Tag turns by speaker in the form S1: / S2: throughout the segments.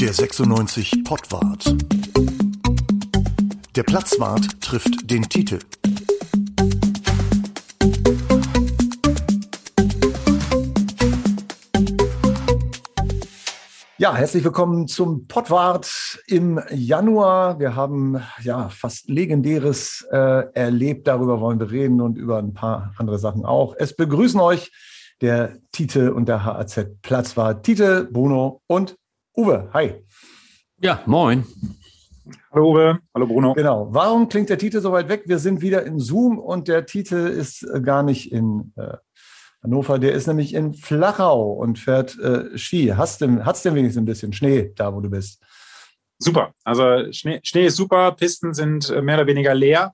S1: Der 96 Pottwart. Der Platzwart trifft den Titel. Ja, herzlich willkommen zum Pottwart im Januar. Wir haben ja fast Legendäres äh, erlebt. Darüber wollen wir reden und über ein paar andere Sachen auch. Es begrüßen euch der Tite und der HAZ Platzwart. Tite, Bruno und Uwe. Hi.
S2: Ja, moin.
S3: Hallo Uwe, hallo Bruno.
S1: Genau. Warum klingt der Titel so weit weg? Wir sind wieder in Zoom und der Titel ist äh, gar nicht in äh, Hannover, der ist nämlich in Flachau und fährt äh, Ski. Hast du hat's denn wenigstens ein bisschen Schnee da, wo du bist?
S3: Super. Also Schnee, Schnee ist super, Pisten sind äh, mehr oder weniger leer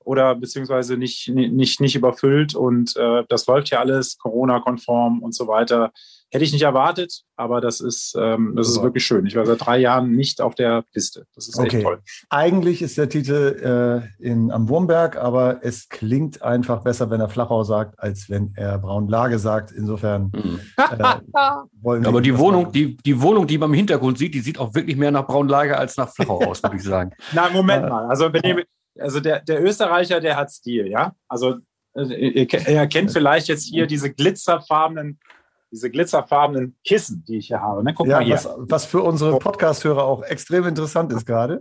S3: oder beziehungsweise nicht, nicht, nicht überfüllt und äh, das läuft ja alles Corona-konform und so weiter. Hätte ich nicht erwartet, aber das ist, ähm, das ist wirklich schön. Ich war seit drei Jahren nicht auf der Piste. Das ist
S1: okay.
S3: echt toll.
S1: Eigentlich ist der Titel äh, in, am Wurmberg, aber es klingt einfach besser, wenn er Flachau sagt, als wenn er Braunlage sagt. Insofern mhm.
S2: äh, wollen wir. Aber die Wohnung, die, die Wohnung, die man im Hintergrund sieht, die sieht auch wirklich mehr nach Braunlage als nach Flachau aus, würde ich sagen.
S3: Na, Moment mal. Also, wenn ihr, also der, der Österreicher, der hat Stil, ja? Also äh, ihr, ihr kennt vielleicht jetzt hier diese glitzerfarbenen diese glitzerfarbenen Kissen, die ich hier habe. Ne?
S1: Guck ja, mal hier. Was, was für unsere Podcast-Hörer auch extrem interessant ist gerade.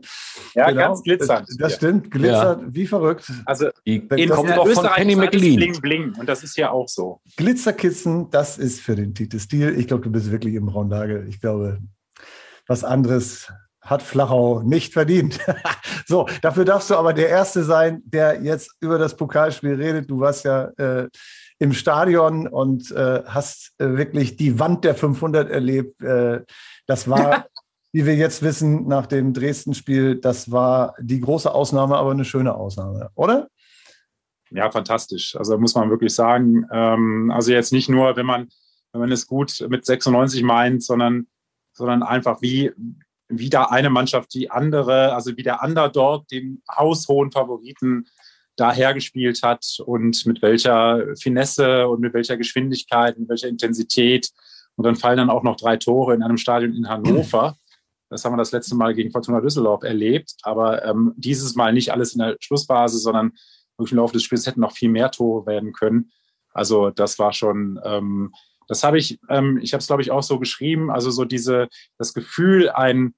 S3: Ja, genau. ganz glitzernd.
S1: Das, das stimmt, glitzert ja. wie verrückt.
S3: Also die in, kommt doch von Penny McLean. Bling, bling. Und das ist hier auch so.
S1: Glitzerkissen, das ist für den Titel Stil. Ich glaube, du bist wirklich im Braunlage. Ich glaube, was anderes hat Flachau nicht verdient. so, dafür darfst du aber der Erste sein, der jetzt über das Pokalspiel redet. Du warst ja äh, im Stadion und äh, hast äh, wirklich die Wand der 500 erlebt. Äh, das war, wie wir jetzt wissen, nach dem Dresden-Spiel, das war die große Ausnahme, aber eine schöne Ausnahme, oder?
S3: Ja, fantastisch. Also muss man wirklich sagen. Ähm, also jetzt nicht nur, wenn man, wenn man es gut mit 96 meint, sondern, sondern einfach wie, wie da eine Mannschaft die andere, also wie der Underdog den haushohen Favoriten dahergespielt hat und mit welcher Finesse und mit welcher Geschwindigkeit, mit welcher Intensität. Und dann fallen dann auch noch drei Tore in einem Stadion in Hannover. Das haben wir das letzte Mal gegen Fortuna Düsseldorf erlebt. Aber ähm, dieses Mal nicht alles in der Schlussphase, sondern wirklich im Laufe des Spiels hätten noch viel mehr Tore werden können. Also das war schon, ähm, das habe ich, ähm, ich habe es glaube ich auch so geschrieben. Also so diese, das Gefühl, ein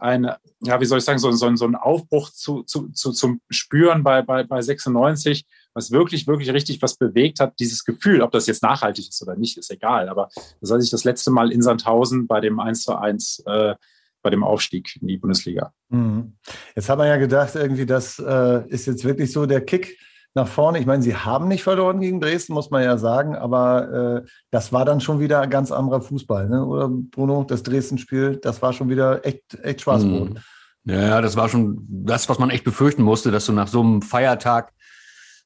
S3: ein, ja, wie soll ich sagen, so, so, so ein Aufbruch zu, zu, zu, zum Spüren bei, bei, bei 96, was wirklich, wirklich richtig was bewegt hat. Dieses Gefühl, ob das jetzt nachhaltig ist oder nicht, ist egal. Aber das hatte ich das letzte Mal in Sandhausen bei dem 1 zu 1 äh, bei dem Aufstieg in die Bundesliga.
S1: Mhm. Jetzt hat man ja gedacht, irgendwie, das äh, ist jetzt wirklich so der Kick nach vorne. Ich meine, sie haben nicht verloren gegen Dresden, muss man ja sagen, aber äh, das war dann schon wieder ein ganz anderer Fußball, ne? oder Bruno? Das Dresden-Spiel, das war schon wieder echt, echt Schwarzbrot. Mhm.
S2: Ja, das war schon das, was man echt befürchten musste, dass du nach so einem Feiertag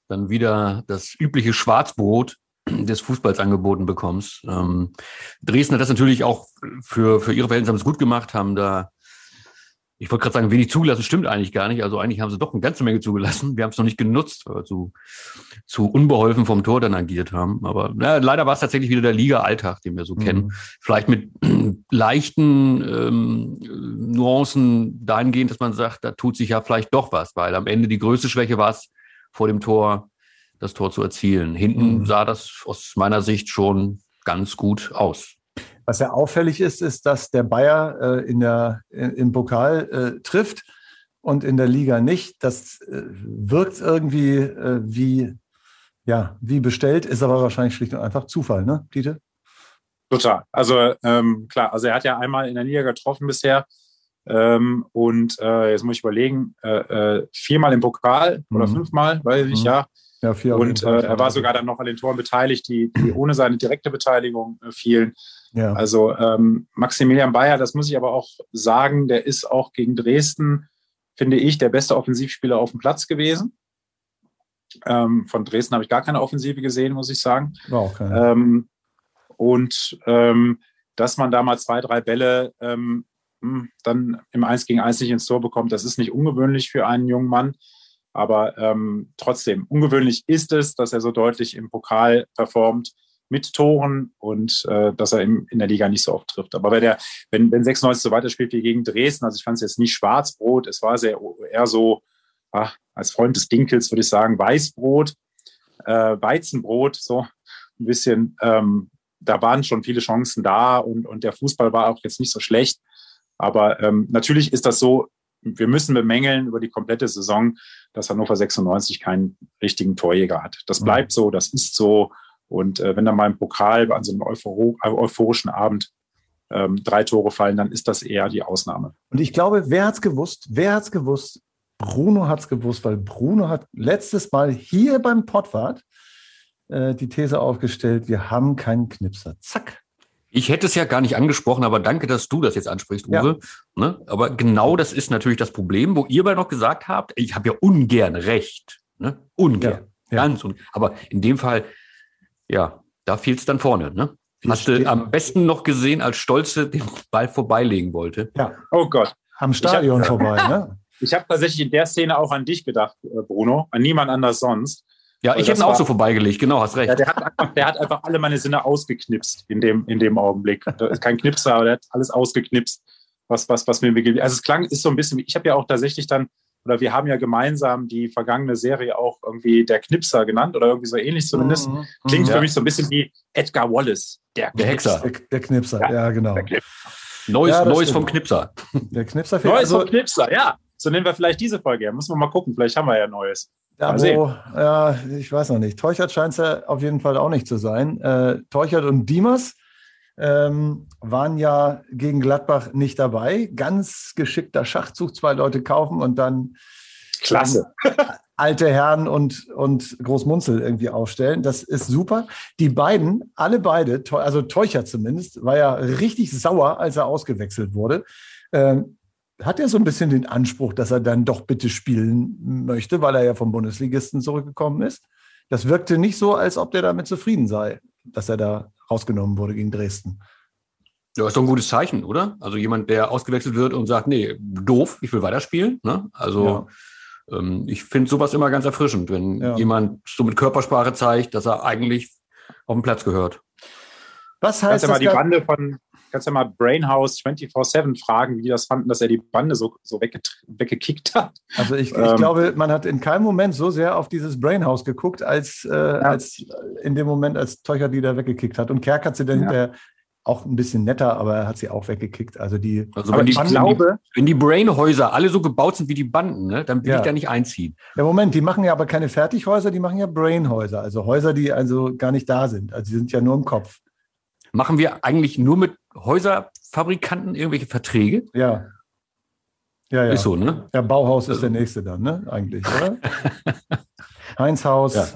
S2: dann wieder das übliche Schwarzbrot des Fußballs angeboten bekommst. Ähm, Dresden hat das natürlich auch für, für ihre Verhältnisse gut gemacht, haben da ich wollte gerade sagen, wenig zugelassen, stimmt eigentlich gar nicht. Also eigentlich haben sie doch eine ganze Menge zugelassen. Wir haben es noch nicht genutzt, weil wir zu, zu unbeholfen vom Tor dann agiert haben. Aber na, leider war es tatsächlich wieder der Liga-Alltag, den wir so mhm. kennen. Vielleicht mit leichten ähm, Nuancen dahingehend, dass man sagt, da tut sich ja vielleicht doch was, weil am Ende die größte Schwäche war es, vor dem Tor das Tor zu erzielen. Hinten mhm. sah das aus meiner Sicht schon ganz gut aus.
S1: Was ja auffällig ist, ist, dass der Bayer äh, in der, in, im Pokal äh, trifft und in der Liga nicht. Das äh, wirkt irgendwie äh, wie, ja, wie bestellt, ist aber wahrscheinlich schlicht und einfach Zufall, ne, Dieter?
S3: Total. Also ähm, klar, also er hat ja einmal in der Liga getroffen bisher. Ähm, und äh, jetzt muss ich überlegen, äh, viermal im Pokal mhm. oder fünfmal, weiß ich mhm. ja. Ja, vier und äh, er war sogar dann noch an den Toren beteiligt, die, die ohne seine direkte Beteiligung äh, fielen. Ja. Also ähm, Maximilian Bayer, das muss ich aber auch sagen, der ist auch gegen Dresden, finde ich, der beste Offensivspieler auf dem Platz gewesen. Ähm, von Dresden habe ich gar keine Offensive gesehen, muss ich sagen. Okay. Ähm, und ähm, dass man da mal zwei, drei Bälle ähm, hm, dann im 1 gegen 1 nicht ins Tor bekommt, das ist nicht ungewöhnlich für einen jungen Mann. Aber ähm, trotzdem, ungewöhnlich ist es, dass er so deutlich im Pokal performt. Mit Toren und äh, dass er im, in der Liga nicht so oft trifft. Aber wenn, der, wenn, wenn 96 so weiterspielt wie gegen Dresden, also ich fand es jetzt nicht Schwarzbrot, es war sehr, eher so, ach, als Freund des Dinkels würde ich sagen, Weißbrot, äh, Weizenbrot, so ein bisschen. Ähm, da waren schon viele Chancen da und, und der Fußball war auch jetzt nicht so schlecht. Aber ähm, natürlich ist das so, wir müssen bemängeln über die komplette Saison, dass Hannover 96 keinen richtigen Torjäger hat. Das mhm. bleibt so, das ist so. Und äh, wenn dann mal im Pokal an so einem Euphor euphorischen Abend ähm, drei Tore fallen, dann ist das eher die Ausnahme.
S1: Und ich glaube, wer hat es gewusst? Wer hat es gewusst? Bruno hat es gewusst, weil Bruno hat letztes Mal hier beim Pottwart äh, die These aufgestellt, wir haben keinen Knipser. Zack.
S2: Ich hätte es ja gar nicht angesprochen, aber danke, dass du das jetzt ansprichst, Uwe. Ja. Ne? Aber genau das ist natürlich das Problem, wo ihr bei noch gesagt habt, ich habe ja ungern recht. Ne? Ungern. Ja. Ganz un Aber in dem Fall, ja, da fiel es dann vorne. Ne? Hast du am besten noch gesehen, als Stolze den Ball vorbeilegen wollte?
S3: Ja. Oh Gott.
S1: Am Stadion hab, vorbei, ne?
S3: Ich habe tatsächlich in der Szene auch an dich gedacht, äh, Bruno, an niemand anders sonst.
S2: Ja, ich hätte ihn auch so vorbeigelegt, genau, hast recht. Ja,
S3: der, hat einfach, der hat einfach alle meine Sinne ausgeknipst in dem, in dem Augenblick. Da ist kein Knipser, aber der hat alles ausgeknipst, was, was, was mir begegnet. Also es klang, ist so ein bisschen, ich habe ja auch tatsächlich dann, oder wir haben ja gemeinsam die vergangene Serie auch irgendwie der Knipser genannt oder irgendwie so ähnlich zumindest. Mhm. Klingt ja. für mich so ein bisschen wie Edgar Wallace,
S1: der, der Hexer. Der, der Knipser, ja, ja genau.
S2: Neues, ja, Neues vom Knipser.
S3: Der Knipser Neues also, vom Knipser, ja. So nennen wir vielleicht diese Folge. Ja, müssen wir mal gucken. Vielleicht haben wir ja Neues.
S1: Ja, wo, ja, ich weiß noch nicht. Teuchert scheint es ja auf jeden Fall auch nicht zu sein. Äh, Teuchert und Diemers ähm, waren ja gegen Gladbach nicht dabei. Ganz geschickter Schachzug, zwei Leute kaufen und dann
S3: Klasse.
S1: alte Herren und, und Großmunzel irgendwie aufstellen. Das ist super. Die beiden, alle beide, also Teuchert zumindest, war ja richtig sauer, als er ausgewechselt wurde. Ähm, hat er so ein bisschen den Anspruch, dass er dann doch bitte spielen möchte, weil er ja vom Bundesligisten zurückgekommen ist. Das wirkte nicht so, als ob der damit zufrieden sei, dass er da rausgenommen wurde gegen Dresden.
S2: Ja, ist doch ein gutes Zeichen, oder? Also jemand, der ausgewechselt wird und sagt, nee, doof, ich will weiterspielen. Ne? Also ja. ähm, ich finde sowas immer ganz erfrischend, wenn ja. jemand so mit Körpersprache zeigt, dass er eigentlich auf den Platz gehört.
S3: Was heißt das? Mal die Bande von, kannst ja mal Brainhouse 24-7 fragen, wie die das fanden, dass er die Bande so, so weggekickt hat.
S1: Also ich, ähm, ich glaube, man hat in keinem Moment so sehr auf dieses Brainhouse geguckt, als, äh, ja. als in dem Moment, als Teucher die da weggekickt hat. Und Kerk hat sie dann ja. hinterher auch ein bisschen netter, aber er hat sie auch weggekickt. Also die,
S2: also wenn die, ich glaube, wenn die Brainhäuser alle so gebaut sind wie die Banden, ne, dann will ja. ich da nicht einziehen.
S1: Ja, Moment, die machen ja aber keine Fertighäuser, die machen ja Brainhäuser, also Häuser, die also gar nicht da sind. Also die sind ja nur im Kopf.
S2: Machen wir eigentlich nur mit Häuserfabrikanten irgendwelche Verträge?
S1: Ja.
S2: Ja, ja. Ist so, ne?
S1: Ja, Bauhaus ist der nächste dann, ne? Eigentlich, oder? Heinz Haus. Ja.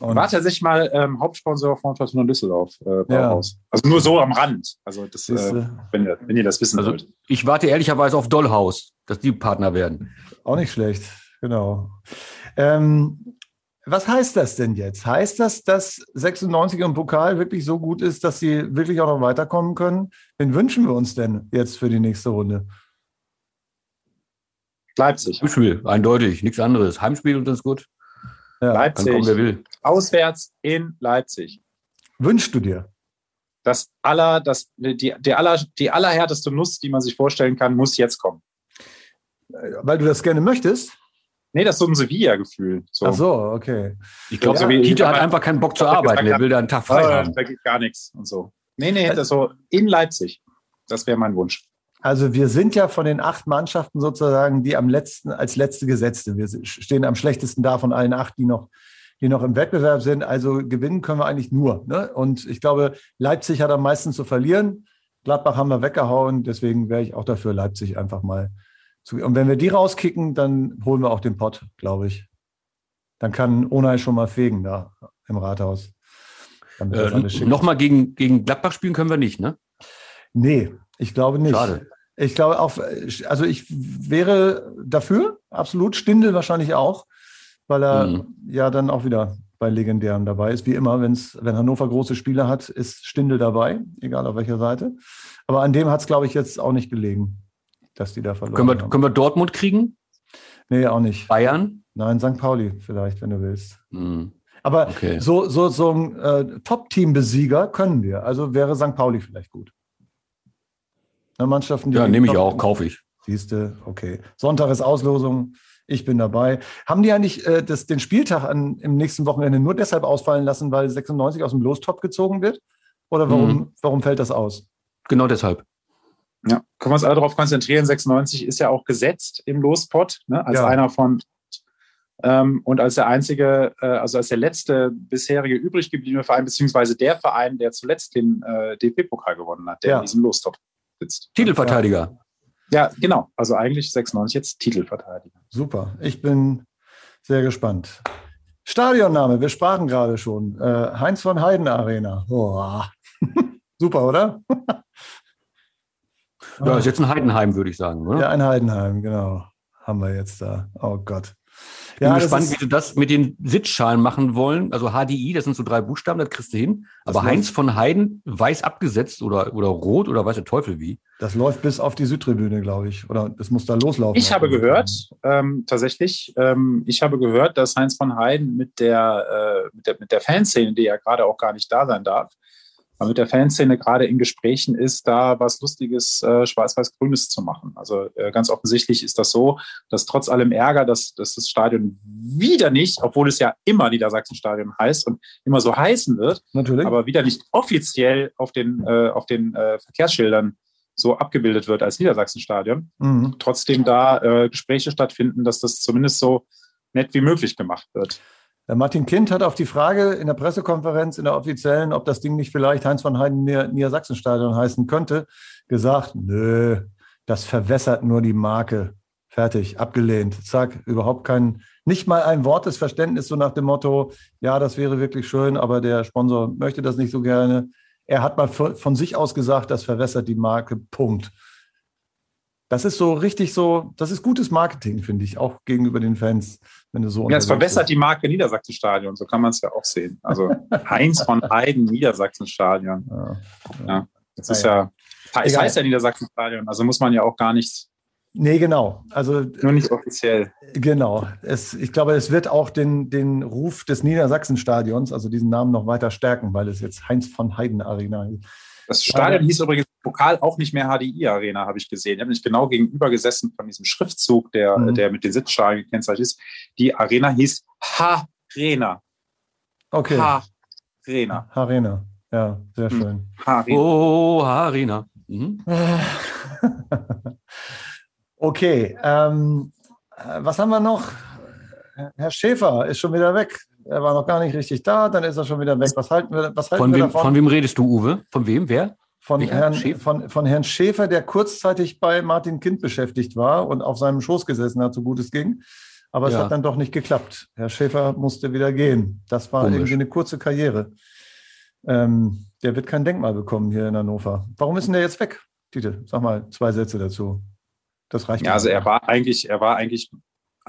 S3: Und war tatsächlich mal ähm, Hauptsponsor von Fortuna Düsseldorf, äh, Bauhaus. Ja. Also nur so am Rand. Also das, äh, wenn, ihr, wenn ihr das wissen also wollt.
S2: Ich warte ehrlicherweise auf Dollhaus, dass die Partner werden.
S1: Auch nicht schlecht, genau. Ähm, was heißt das denn jetzt? Heißt das, dass 96 im Pokal wirklich so gut ist, dass sie wirklich auch noch weiterkommen können? Wen wünschen wir uns denn jetzt für die nächste Runde?
S3: Leipzig.
S2: Heimspiel, eindeutig, nichts anderes. Heimspiel und das ist gut.
S3: Ja. Leipzig. Kommen, wer will. Auswärts in Leipzig.
S1: Wünschst du dir?
S3: Das aller, das, die, die, aller, die allerhärteste Nuss, die man sich vorstellen kann, muss jetzt kommen.
S1: Weil du das gerne möchtest?
S3: Nee, das ist so ein Sevilla-Gefühl. So.
S1: Ach so, okay.
S2: Ich glaube, ja, Kita hat einfach keinen Bock zu arbeiten. Er will da einen Tag frei oh, haben.
S3: Da geht gar nichts und so. Nee, nee, das so in Leipzig. Das wäre mein Wunsch.
S1: Also wir sind ja von den acht Mannschaften sozusagen die am letzten, als letzte Gesetzte. Wir stehen am schlechtesten da von allen acht, die noch, die noch im Wettbewerb sind. Also gewinnen können wir eigentlich nur. Ne? Und ich glaube, Leipzig hat am meisten zu verlieren. Gladbach haben wir weggehauen. Deswegen wäre ich auch dafür, Leipzig einfach mal und wenn wir die rauskicken, dann holen wir auch den Pott, glaube ich. Dann kann Onay schon mal fegen da im Rathaus.
S2: Äh, Nochmal gegen, gegen Gladbach spielen können wir nicht, ne?
S1: Nee, ich glaube nicht. Schade. Ich glaube auch, also ich wäre dafür, absolut. Stindel wahrscheinlich auch, weil er mhm. ja dann auch wieder bei Legendären dabei ist. Wie immer, wenn's, wenn Hannover große Spiele hat, ist Stindel dabei, egal auf welcher Seite. Aber an dem hat es, glaube ich, jetzt auch nicht gelegen dass die da verloren
S2: können wir, haben. Können wir Dortmund kriegen?
S1: Nee, auch nicht.
S2: Bayern?
S1: Nein, St. Pauli vielleicht, wenn du willst. Hm. Aber okay. so, so, so ein äh, Top-Team-Besieger können wir. Also wäre St. Pauli vielleicht gut.
S2: Na, Mannschaften, ja, nehme ich auch, kaufe ich.
S1: Siehste, okay. Sonntag ist Auslosung. Ich bin dabei. Haben die eigentlich äh, das, den Spieltag an, im nächsten Wochenende nur deshalb ausfallen lassen, weil 96 aus dem Lostop gezogen wird? Oder warum, mhm. warum fällt das aus?
S2: Genau deshalb.
S3: Ja, können wir uns alle darauf konzentrieren. 96 ist ja auch gesetzt im Lospot, ne, als ja. einer von ähm, und als der einzige, äh, also als der letzte bisherige übrig gebliebene Verein, beziehungsweise der Verein, der zuletzt den äh, DP-Pokal gewonnen hat, der ja. in diesem Lostop sitzt.
S2: Titelverteidiger.
S3: Ja, genau. Also eigentlich 96 jetzt Titelverteidiger.
S1: Super. Ich bin sehr gespannt. Stadionname, wir sprachen gerade schon. Äh, Heinz von Heiden Arena. Super, oder?
S2: ja, ist jetzt ein Heidenheim, würde ich sagen, oder?
S1: Ja, ein Heidenheim, genau. Haben wir jetzt da. Oh Gott.
S2: Ich bin ja, gespannt, wie sie das mit den Sitzschalen machen wollen. Also HDI, das sind so drei Buchstaben, das kriegst du hin. Aber Heinz von Heiden, weiß abgesetzt oder, oder rot oder weiß der Teufel wie.
S1: Das läuft bis auf die Südtribüne, glaube ich. Oder es muss da loslaufen.
S3: Ich habe gehört, ähm, tatsächlich, ähm, ich habe gehört, dass Heinz von Heiden mit der, äh, mit der, mit der Fanszene, die ja gerade auch gar nicht da sein darf, aber mit der Fanszene gerade in Gesprächen ist, da was Lustiges äh, Schwarz-Weiß-Grünes zu machen. Also äh, ganz offensichtlich ist das so, dass trotz allem Ärger, dass, dass das Stadion wieder nicht, obwohl es ja immer Niedersachsen-Stadion heißt und immer so heißen wird, Natürlich. aber wieder nicht offiziell auf den, äh, auf den äh, Verkehrsschildern so abgebildet wird als Niedersachsen-Stadion. Mhm. Trotzdem da äh, Gespräche stattfinden, dass das zumindest so nett wie möglich gemacht wird.
S1: Martin Kind hat auf die Frage in der Pressekonferenz, in der offiziellen, ob das Ding nicht vielleicht Heinz von Heiden Niedersachsenstadion heißen könnte, gesagt, nö, das verwässert nur die Marke. Fertig, abgelehnt. Zack, überhaupt kein, nicht mal ein Wort des Verständnisses, so nach dem Motto, ja, das wäre wirklich schön, aber der Sponsor möchte das nicht so gerne. Er hat mal von sich aus gesagt, das verwässert die Marke, Punkt. Das ist so richtig so, das ist gutes Marketing, finde ich, auch gegenüber den Fans, wenn du so.
S3: Ja, es verbessert bist. die Marke Niedersachsenstadion, so kann man es ja auch sehen. Also Heinz von Heiden, Niedersachsenstadion. Ja, ja. das ist ja, es heißt ja Niedersachsenstadion, also muss man ja auch gar nichts.
S1: Nee, genau. Also,
S3: Nur nicht offiziell.
S1: Genau. Es, ich glaube, es wird auch den, den Ruf des Niedersachsenstadions, also diesen Namen noch weiter stärken, weil es jetzt Heinz von Heiden Arena ist.
S3: Das Stadion hieß übrigens Pokal auch nicht mehr HDI Arena, habe ich gesehen. Ich habe nicht genau gegenüber gesessen von diesem Schriftzug, der, mhm. der mit den Sitzschalen gekennzeichnet ist. Die Arena hieß H-Arena.
S1: Okay.
S3: H-Arena.
S1: H-Arena. Ja, sehr hm. schön.
S2: H-Arena. Oh, H-Arena. Mhm.
S1: okay. Ähm, was haben wir noch? Herr Schäfer ist schon wieder weg. Er war noch gar nicht richtig da, dann ist er schon wieder weg. Was halten wir, was halten
S2: von,
S1: wir
S2: wem, davon? Von wem redest du, Uwe? Von wem? Wer?
S1: Von Herrn, von, von Herrn Schäfer, der kurzzeitig bei Martin Kind beschäftigt war und auf seinem Schoß gesessen hat, so gut es ging. Aber ja. es hat dann doch nicht geklappt. Herr Schäfer musste wieder gehen. Das war Komisch. irgendwie eine kurze Karriere. Ähm, der wird kein Denkmal bekommen hier in Hannover. Warum ist denn der jetzt weg, Tite? Sag mal zwei Sätze dazu. Das reicht.
S3: Ja, also er war eigentlich, er war eigentlich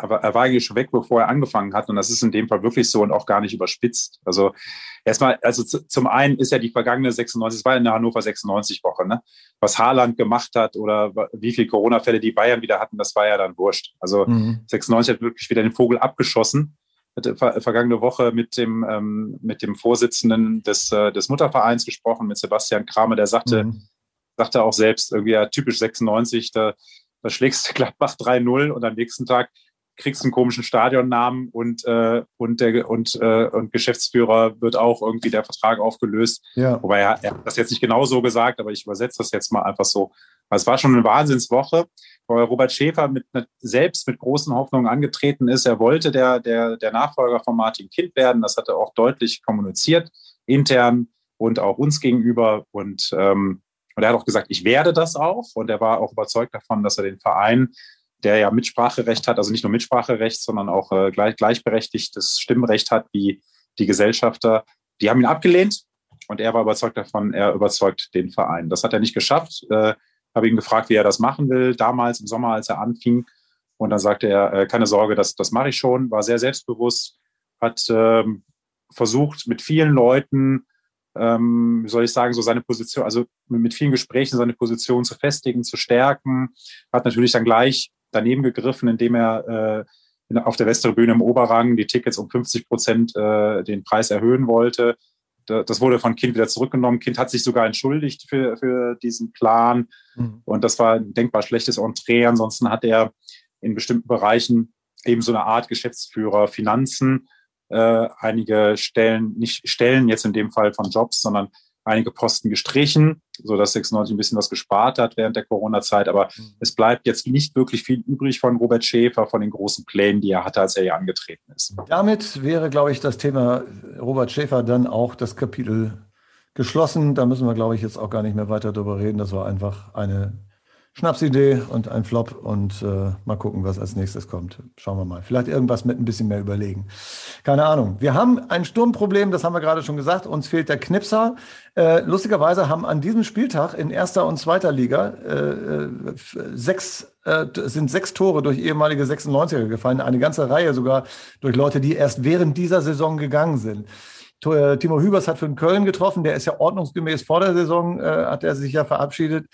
S3: aber er war eigentlich schon weg, bevor er angefangen hat. Und das ist in dem Fall wirklich so und auch gar nicht überspitzt. Also erstmal, also zum einen ist ja die vergangene 96, es war in der Hannover 96 Woche, ne? Was Haaland gemacht hat oder wie viele Corona-Fälle die Bayern wieder hatten, das war ja dann wurscht. Also mhm. 96 hat wirklich wieder den Vogel abgeschossen. Vergangene Woche mit dem, ähm, mit dem Vorsitzenden des, äh, des Muttervereins gesprochen, mit Sebastian Kramer, der sagte, mhm. sagte auch selbst, irgendwie ja, typisch 96, da, da schlägst du Gladbach 3-0 und am nächsten Tag kriegst einen komischen Stadionnamen und, äh, und, der, und, äh, und Geschäftsführer wird auch irgendwie der Vertrag aufgelöst. Ja. Wobei er, er hat das jetzt nicht genau so gesagt, aber ich übersetze das jetzt mal einfach so. Es war schon eine Wahnsinnswoche, weil Robert Schäfer mit, selbst mit großen Hoffnungen angetreten ist. Er wollte der, der, der Nachfolger von Martin Kind werden. Das hat er auch deutlich kommuniziert, intern und auch uns gegenüber. Und, ähm, und er hat auch gesagt, ich werde das auch. Und er war auch überzeugt davon, dass er den Verein der ja Mitspracherecht hat, also nicht nur Mitspracherecht, sondern auch äh, gleich, gleichberechtigtes Stimmrecht hat wie die Gesellschafter. Die haben ihn abgelehnt und er war überzeugt davon, er überzeugt den Verein. Das hat er nicht geschafft. Äh, habe ihn gefragt, wie er das machen will, damals im Sommer, als er anfing. Und dann sagte er, äh, keine Sorge, das, das mache ich schon, war sehr selbstbewusst, hat ähm, versucht, mit vielen Leuten, ähm, wie soll ich sagen, so seine Position, also mit vielen Gesprächen seine Position zu festigen, zu stärken, hat natürlich dann gleich daneben gegriffen, indem er äh, auf der Westtribüne im Oberrang die Tickets um 50 Prozent äh, den Preis erhöhen wollte. Das wurde von Kind wieder zurückgenommen. Kind hat sich sogar entschuldigt für, für diesen Plan. Mhm. Und das war ein denkbar schlechtes Entree. Ansonsten hat er in bestimmten Bereichen eben so eine Art Geschäftsführer Finanzen, äh, einige Stellen, nicht Stellen jetzt in dem Fall von Jobs, sondern einige Posten gestrichen, sodass 96 ein bisschen was gespart hat während der Corona-Zeit. Aber mhm. es bleibt jetzt nicht wirklich viel übrig von Robert Schäfer, von den großen Plänen, die er hatte, als er hier angetreten ist.
S1: Damit wäre, glaube ich, das Thema Robert Schäfer dann auch das Kapitel geschlossen. Da müssen wir, glaube ich, jetzt auch gar nicht mehr weiter darüber reden. Das war einfach eine Schnapsidee und ein Flop und äh, mal gucken, was als nächstes kommt. Schauen wir mal. Vielleicht irgendwas mit ein bisschen mehr überlegen. Keine Ahnung. Wir haben ein Sturmproblem, das haben wir gerade schon gesagt. Uns fehlt der Knipser. Äh, lustigerweise haben an diesem Spieltag in erster und zweiter Liga äh, äh sechs, äh, sind sechs Tore durch ehemalige 96er gefallen. Eine ganze Reihe sogar durch Leute, die erst während dieser Saison gegangen sind. Äh, Timo Hübers hat für den Köln getroffen. Der ist ja ordnungsgemäß vor der Saison, äh, hat er sich ja verabschiedet.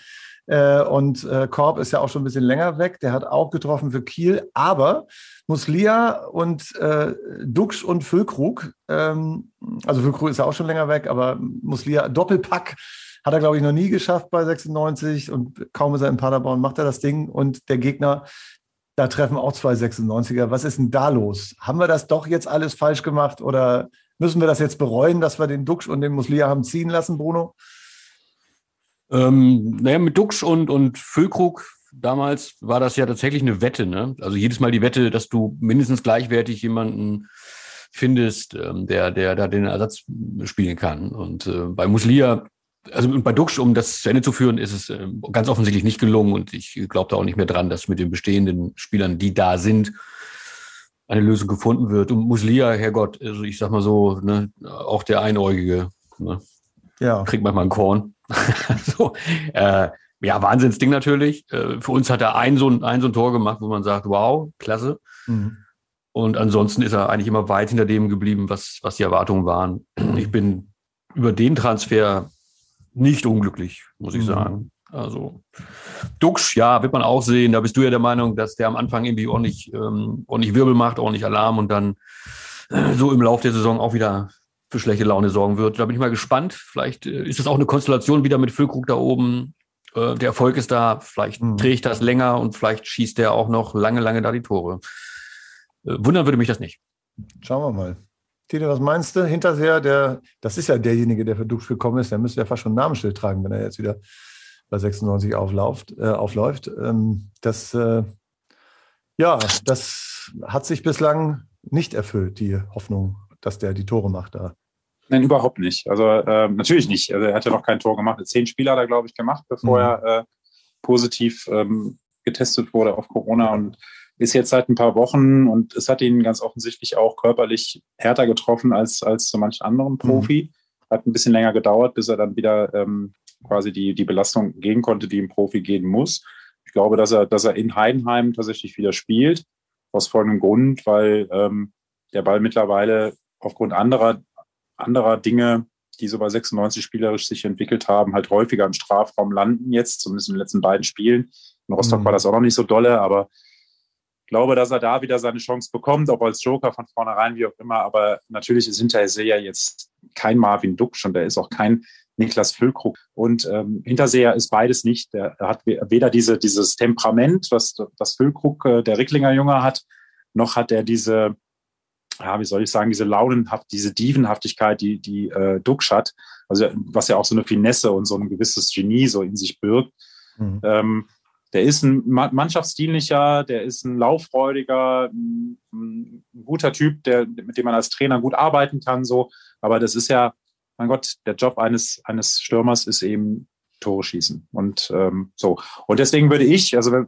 S1: Äh, und äh, Korb ist ja auch schon ein bisschen länger weg. Der hat auch getroffen für Kiel. Aber Muslia und äh, Dux und Füllkrug, ähm, also Füllkrug ist ja auch schon länger weg, aber Muslia, Doppelpack hat er, glaube ich, noch nie geschafft bei 96 und kaum ist er in Paderborn, macht er das Ding und der Gegner, da treffen auch zwei 96er. Was ist denn da los? Haben wir das doch jetzt alles falsch gemacht oder müssen wir das jetzt bereuen, dass wir den Dux und den Muslia haben ziehen lassen, Bruno?
S2: Ähm, naja, mit Dux und, und Füllkrug damals war das ja tatsächlich eine Wette. Ne? Also jedes Mal die Wette, dass du mindestens gleichwertig jemanden findest, ähm, der, der da den Ersatz spielen kann. Und äh, bei Muslia, also bei Dux, um das zu Ende zu führen, ist es äh, ganz offensichtlich nicht gelungen. Und ich glaube da auch nicht mehr dran, dass mit den bestehenden Spielern, die da sind, eine Lösung gefunden wird. Und Muslia, Herrgott, also ich sag mal so, ne, auch der Einäugige, ne, ja. kriegt manchmal ein Korn. so, äh, ja, Wahnsinnsding natürlich. Äh, für uns hat er ein so, ein, ein so ein Tor gemacht, wo man sagt, wow, klasse. Mhm. Und ansonsten ist er eigentlich immer weit hinter dem geblieben, was, was die Erwartungen waren. Ich bin über den Transfer nicht unglücklich, muss ich mhm. sagen. Also Dux, ja, wird man auch sehen. Da bist du ja der Meinung, dass der am Anfang irgendwie ordentlich, ähm, ordentlich Wirbel macht, ordentlich Alarm und dann äh, so im Laufe der Saison auch wieder für schlechte Laune sorgen wird. Da bin ich mal gespannt. Vielleicht äh, ist das auch eine Konstellation wieder mit Füllkrug da oben. Äh, der Erfolg ist da. Vielleicht mhm. trägt das länger und vielleicht schießt der auch noch lange, lange da die Tore. Äh, wundern würde mich das nicht.
S1: Schauen wir mal. Tine, was meinst du? Hinterher, der, das ist ja derjenige, der für Dux gekommen ist, der müsste ja fast schon ein Namensschild tragen, wenn er jetzt wieder bei 96 aufläuft. Äh, aufläuft. Ähm, das, äh, ja, das hat sich bislang nicht erfüllt, die Hoffnung dass der die Tore macht da.
S3: Nein, überhaupt nicht. Also äh, natürlich nicht. Also er hat ja noch kein Tor gemacht. Zehn Spieler hat er, glaube ich, gemacht, bevor mhm. er äh, positiv ähm, getestet wurde auf Corona und ist jetzt seit ein paar Wochen und es hat ihn ganz offensichtlich auch körperlich härter getroffen als, als so manch anderen mhm. Profi. Mhm. Hat ein bisschen länger gedauert, bis er dann wieder ähm, quasi die, die Belastung gehen konnte, die ein Profi gehen muss. Ich glaube, dass er, dass er in Heidenheim tatsächlich wieder spielt. Aus folgendem Grund, weil ähm, der Ball mittlerweile aufgrund anderer, anderer Dinge, die so bei 96 spielerisch sich entwickelt haben, halt häufiger im Strafraum landen jetzt, zumindest in den letzten beiden Spielen. In Rostock mhm. war das auch noch nicht so dolle, aber ich glaube, dass er da wieder seine Chance bekommt, ob als Joker von vornherein, wie auch immer. Aber natürlich ist Hinterseher jetzt kein Marvin Duck und der ist auch kein Niklas Füllkrug. Und ähm, Hinterseher ist beides nicht. Der hat weder diese, dieses Temperament, was das Füllkrug, äh, der Ricklinger Junge hat, noch hat er diese, ja, wie soll ich sagen, diese Launenhaft, diese Dievenhaftigkeit, die, die äh, Duxch hat, also was ja auch so eine Finesse und so ein gewisses Genie so in sich birgt. Mhm. Ähm, der ist ein mannschaftsdienlicher, der ist ein lauffreudiger, ein, ein, guter Typ, der, mit dem man als Trainer gut arbeiten kann, so. Aber das ist ja, mein Gott, der Job eines, eines Stürmers ist eben Tore schießen. Und ähm, so. Und deswegen würde ich, also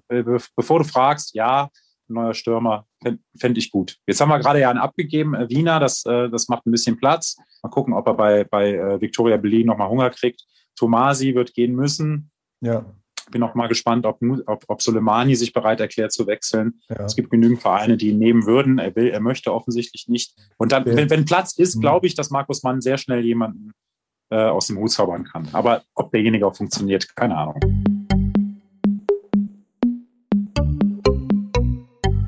S3: bevor du fragst, ja, neuer Stürmer, fände fänd ich gut. Jetzt haben wir gerade ja einen abgegeben, äh, Wiener, das, äh, das macht ein bisschen Platz. Mal gucken, ob er bei, bei äh, Victoria Berlin nochmal Hunger kriegt. Tomasi wird gehen müssen. Ja. Bin noch mal gespannt, ob, ob, ob Soleimani sich bereit erklärt zu wechseln. Ja. Es gibt genügend Vereine, die ihn nehmen würden. Er will, er möchte offensichtlich nicht. Und dann, okay. wenn, wenn Platz ist, mhm. glaube ich, dass Markus Mann sehr schnell jemanden äh, aus dem Hut zaubern kann. Aber ob derjenige auch funktioniert, keine Ahnung.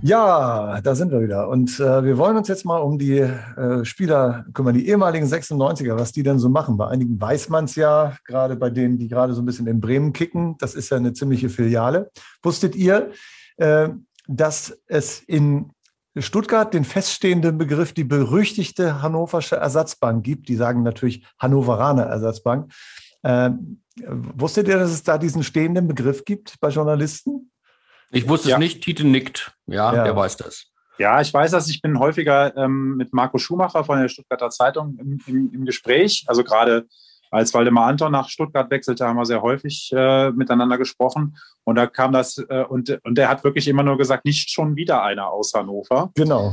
S1: Ja, da sind wir wieder. Und äh, wir wollen uns jetzt mal um die äh, Spieler kümmern, die ehemaligen 96er, was die denn so machen. Bei einigen weiß man es ja, gerade bei denen, die gerade so ein bisschen in Bremen kicken. Das ist ja eine ziemliche Filiale. Wusstet ihr, äh, dass es in Stuttgart den feststehenden Begriff die berüchtigte hannoversche Ersatzbank gibt? Die sagen natürlich Hannoveraner Ersatzbank. Ähm, wusstet ihr, dass es da diesen stehenden Begriff gibt bei Journalisten?
S2: Ich wusste ja. es nicht, Tite nickt. Ja, ja, der weiß das.
S3: Ja, ich weiß das. Ich bin häufiger ähm, mit Marco Schumacher von der Stuttgarter Zeitung im, im, im, Gespräch. Also gerade als Waldemar Anton nach Stuttgart wechselte, haben wir sehr häufig äh, miteinander gesprochen. Und da kam das, äh, und, und der hat wirklich immer nur gesagt, nicht schon wieder einer aus Hannover.
S1: Genau.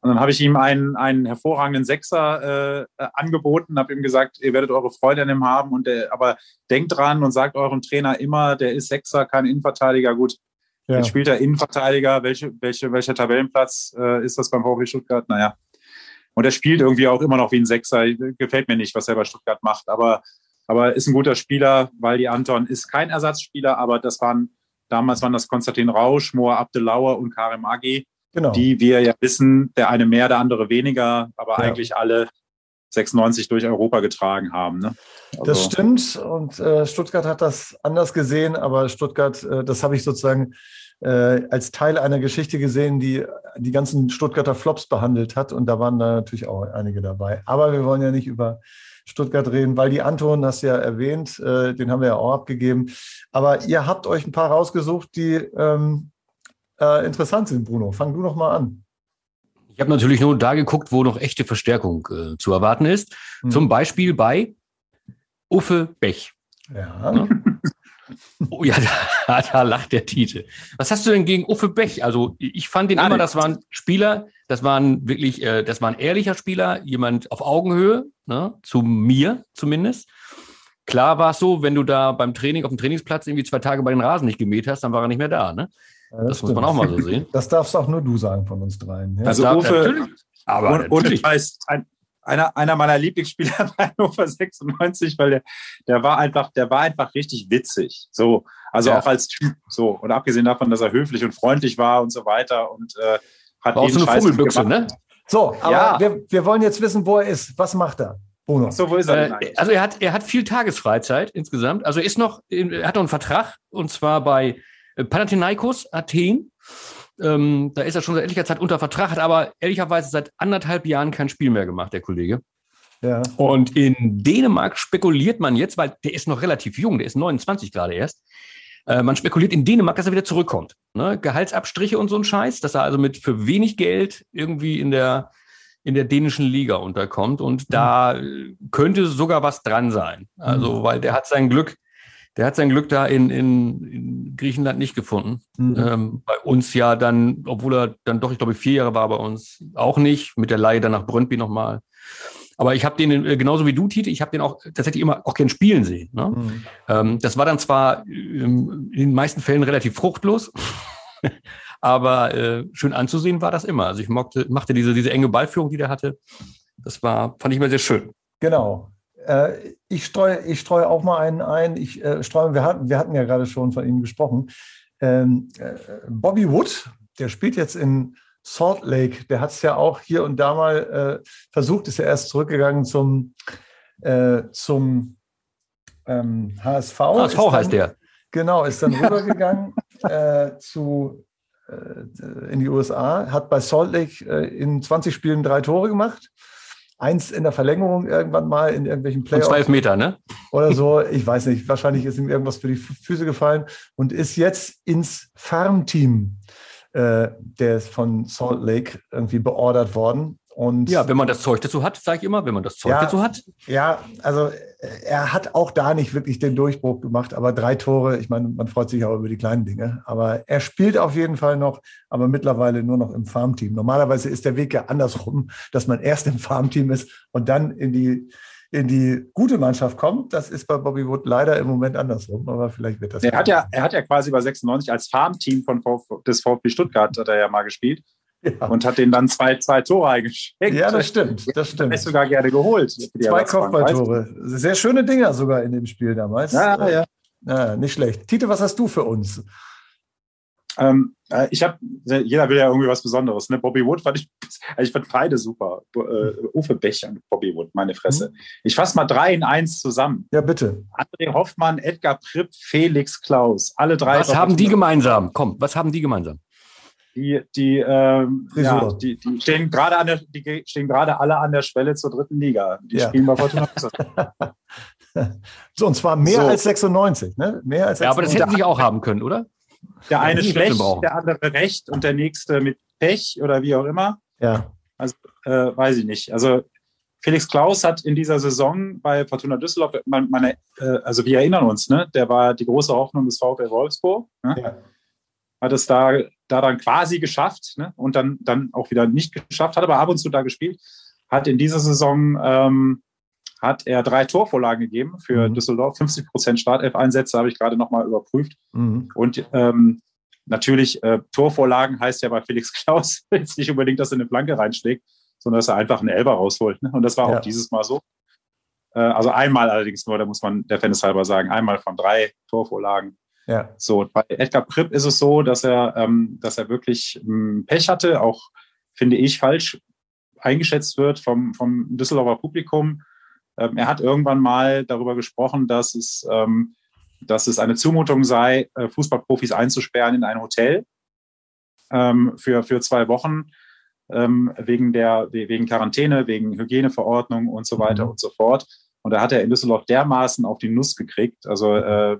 S3: Und dann habe ich ihm einen, einen hervorragenden Sechser äh, angeboten, habe ihm gesagt, ihr werdet eure Freude an ihm haben. Und der, aber denkt dran und sagt eurem Trainer immer, der ist Sechser, kein Innenverteidiger. Gut, ja. Jetzt spielt er Innenverteidiger. Welche, welche, welcher Tabellenplatz äh, ist das beim VfB Stuttgart? Naja. Und er spielt irgendwie auch immer noch wie ein Sechser. Gefällt mir nicht, was er bei Stuttgart macht. Aber, aber ist ein guter Spieler, weil die Anton ist kein Ersatzspieler, aber das waren, damals waren das Konstantin Rausch, Moa Abdelauer und Karim Agi. Genau. Die wir ja wissen, der eine mehr, der andere weniger, aber ja. eigentlich alle 96 durch Europa getragen haben. Ne?
S1: Also das stimmt und äh, Stuttgart hat das anders gesehen, aber Stuttgart, äh, das habe ich sozusagen äh, als Teil einer Geschichte gesehen, die die ganzen Stuttgarter Flops behandelt hat und da waren da natürlich auch einige dabei. Aber wir wollen ja nicht über Stuttgart reden, weil die Anton, hast ja erwähnt, äh, den haben wir ja auch abgegeben. Aber ihr habt euch ein paar rausgesucht, die ähm, äh, interessant sind, Bruno. Fang du noch mal an.
S2: Ich habe natürlich nur da geguckt, wo noch echte Verstärkung äh, zu erwarten ist. Mhm. Zum Beispiel bei Uffe Bech. Ja. ja. Oh ja, da, da, lacht der Tite. Was hast du denn gegen Uffe Bech? Also ich fand den Gar immer, das waren Spieler, das waren wirklich, äh, das war ein ehrlicher Spieler, jemand auf Augenhöhe, ne, zu mir zumindest. Klar war es so, wenn du da beim Training auf dem Trainingsplatz irgendwie zwei Tage bei den Rasen nicht gemäht hast, dann war er nicht mehr da. Ne?
S1: Ja, das, das muss man auch mal so sehen. Das darfst auch nur du sagen von uns dreien.
S3: Ja? Also Uwe, aber und, und ich weiß, ein, einer, einer meiner Lieblingsspieler bei Hannover 96, weil der, der war einfach, der war einfach richtig witzig. So, also ja. auch als Typ. So, und abgesehen davon, dass er höflich und freundlich war und so weiter und äh,
S2: hat war auch so eine Scheiß Vogelbüchse,
S1: ne? So, aber ja. wir, wir wollen jetzt wissen, wo er ist. Was macht er?
S2: Bruno. So, wo ist er äh, also er hat, er hat viel Tagesfreizeit insgesamt. Also er ist noch, er hat noch einen Vertrag und zwar bei Panathinaikos Athen. Ähm, da ist er schon seit ehrlicher Zeit unter Vertrag, hat aber ehrlicherweise seit anderthalb Jahren kein Spiel mehr gemacht, der Kollege. Ja. Und in Dänemark spekuliert man jetzt, weil der ist noch relativ jung, der ist 29 gerade erst. Äh, man spekuliert in Dänemark, dass er wieder zurückkommt. Ne? Gehaltsabstriche und so ein Scheiß, dass er also mit für wenig Geld irgendwie in der in der dänischen Liga unterkommt. Und mhm. da könnte sogar was dran sein. Also, mhm. weil der hat sein Glück der hat sein Glück da in, in, in Griechenland nicht gefunden. Mhm. Ähm, bei uns ja dann, obwohl er dann doch, ich glaube, vier Jahre war bei uns, auch nicht. Mit der Leihe dann nach Brøndby nochmal. Aber ich habe den, äh, genauso wie du, Tite, ich habe den auch tatsächlich immer auch gern spielen sehen. Ne? Mhm. Ähm, das war dann zwar ähm, in den meisten Fällen relativ fruchtlos, aber äh, schön anzusehen war das immer. Also ich mochte, machte diese, diese enge Ballführung, die der hatte. Das war, fand ich immer sehr schön.
S1: Genau. Äh, ich streue ich streu auch mal einen ein. Ich äh, streue, wir hatten, wir hatten ja gerade schon von ihm gesprochen. Ähm, äh, Bobby Wood, der spielt jetzt in Salt Lake. Der hat es ja auch hier und da mal äh, versucht, ist ja erst zurückgegangen zum, äh, zum ähm, HSV.
S2: HSV dann, heißt der.
S1: Genau, ist dann rübergegangen äh, zu, in die USA, hat bei Salt Lake in 20 Spielen drei Tore gemacht eins in der Verlängerung irgendwann mal in irgendwelchen
S2: Playoffs. Zwölf Meter, ne?
S1: Oder so. Ich weiß nicht. Wahrscheinlich ist ihm irgendwas für die Füße gefallen und ist jetzt ins Farmteam äh, der ist von Salt Lake irgendwie beordert worden. Und
S2: ja, wenn man das Zeug dazu hat, sage ich immer, wenn man das Zeug
S1: ja,
S2: dazu hat.
S1: Ja, also er hat auch da nicht wirklich den Durchbruch gemacht, aber drei Tore, ich meine, man freut sich auch über die kleinen Dinge. Aber er spielt auf jeden Fall noch, aber mittlerweile nur noch im Farmteam. Normalerweise ist der Weg ja andersrum, dass man erst im Farmteam ist und dann in die in die gute Mannschaft kommt. Das ist bei Bobby Wood leider im Moment andersrum, aber vielleicht wird das.
S3: Er hat ja, er hat ja quasi bei 96 als Farmteam von des VfB Stuttgart hat er ja mal gespielt. Ja. Und hat den dann zwei, zwei Tore eingeschenkt.
S1: Ja, das stimmt. Das stimmt.
S3: Hätte sogar gerne geholt.
S1: Zwei Kopfballtore. Sehr schöne Dinger sogar in dem Spiel damals.
S3: Ja, ja.
S1: ja. Nicht schlecht. Tite, was hast du für uns?
S3: Ähm, äh, ich habe, jeder will ja irgendwie was Besonderes. Ne? Bobby Wood fand ich, ich fand beide super. Äh, Uwe Becher und Bobby Wood, meine Fresse. Mhm. Ich fasse mal drei in eins zusammen.
S1: Ja, bitte.
S3: André Hoffmann, Edgar Pripp, Felix Klaus. Alle drei.
S2: Was haben die gemeinsam? Komm, was haben die gemeinsam?
S3: Die, die, ähm, ja, die, die stehen gerade an der, die stehen gerade alle an der Schwelle zur dritten Liga. Die ja. spielen bei Fortuna.
S1: so, und zwar mehr so. als 96, ne? Mehr als 96.
S2: Ja, aber das hätten sie auch haben können, oder?
S3: Der eine ja, schlecht, der andere recht und der nächste mit Pech oder wie auch immer.
S1: Ja.
S3: Also, äh, weiß ich nicht. Also, Felix Klaus hat in dieser Saison bei Fortuna Düsseldorf, meine, meine, äh, also wir erinnern uns, ne? der war die große Hoffnung des VfL Wolfsburg. Ne? Ja. Hat es da da dann quasi geschafft ne? und dann, dann auch wieder nicht geschafft, hat aber ab und zu da gespielt. Hat in dieser Saison ähm, hat er drei Torvorlagen gegeben für mhm. Düsseldorf, 50 Prozent Startelf-Einsätze, habe ich gerade nochmal überprüft. Mhm. Und ähm, natürlich, äh, Torvorlagen heißt ja bei Felix Klaus jetzt nicht unbedingt, dass er eine Flanke reinschlägt, sondern dass er einfach einen Elber rausholt. Ne? Und das war ja. auch dieses Mal so. Äh, also einmal allerdings nur, da muss man der Fairness halber sagen, einmal von drei Torvorlagen
S1: ja.
S3: So, bei Edgar Pripp ist es so, dass er, ähm, dass er wirklich ähm, Pech hatte, auch finde ich falsch eingeschätzt wird vom, vom Düsseldorfer Publikum. Ähm, er hat irgendwann mal darüber gesprochen, dass es, ähm, dass es eine Zumutung sei, äh, Fußballprofis einzusperren in ein Hotel ähm, für, für zwei Wochen ähm, wegen, der, wegen Quarantäne, wegen Hygieneverordnung und so weiter mhm. und so fort. Und da hat er in Düsseldorf dermaßen auf die Nuss gekriegt. Also äh,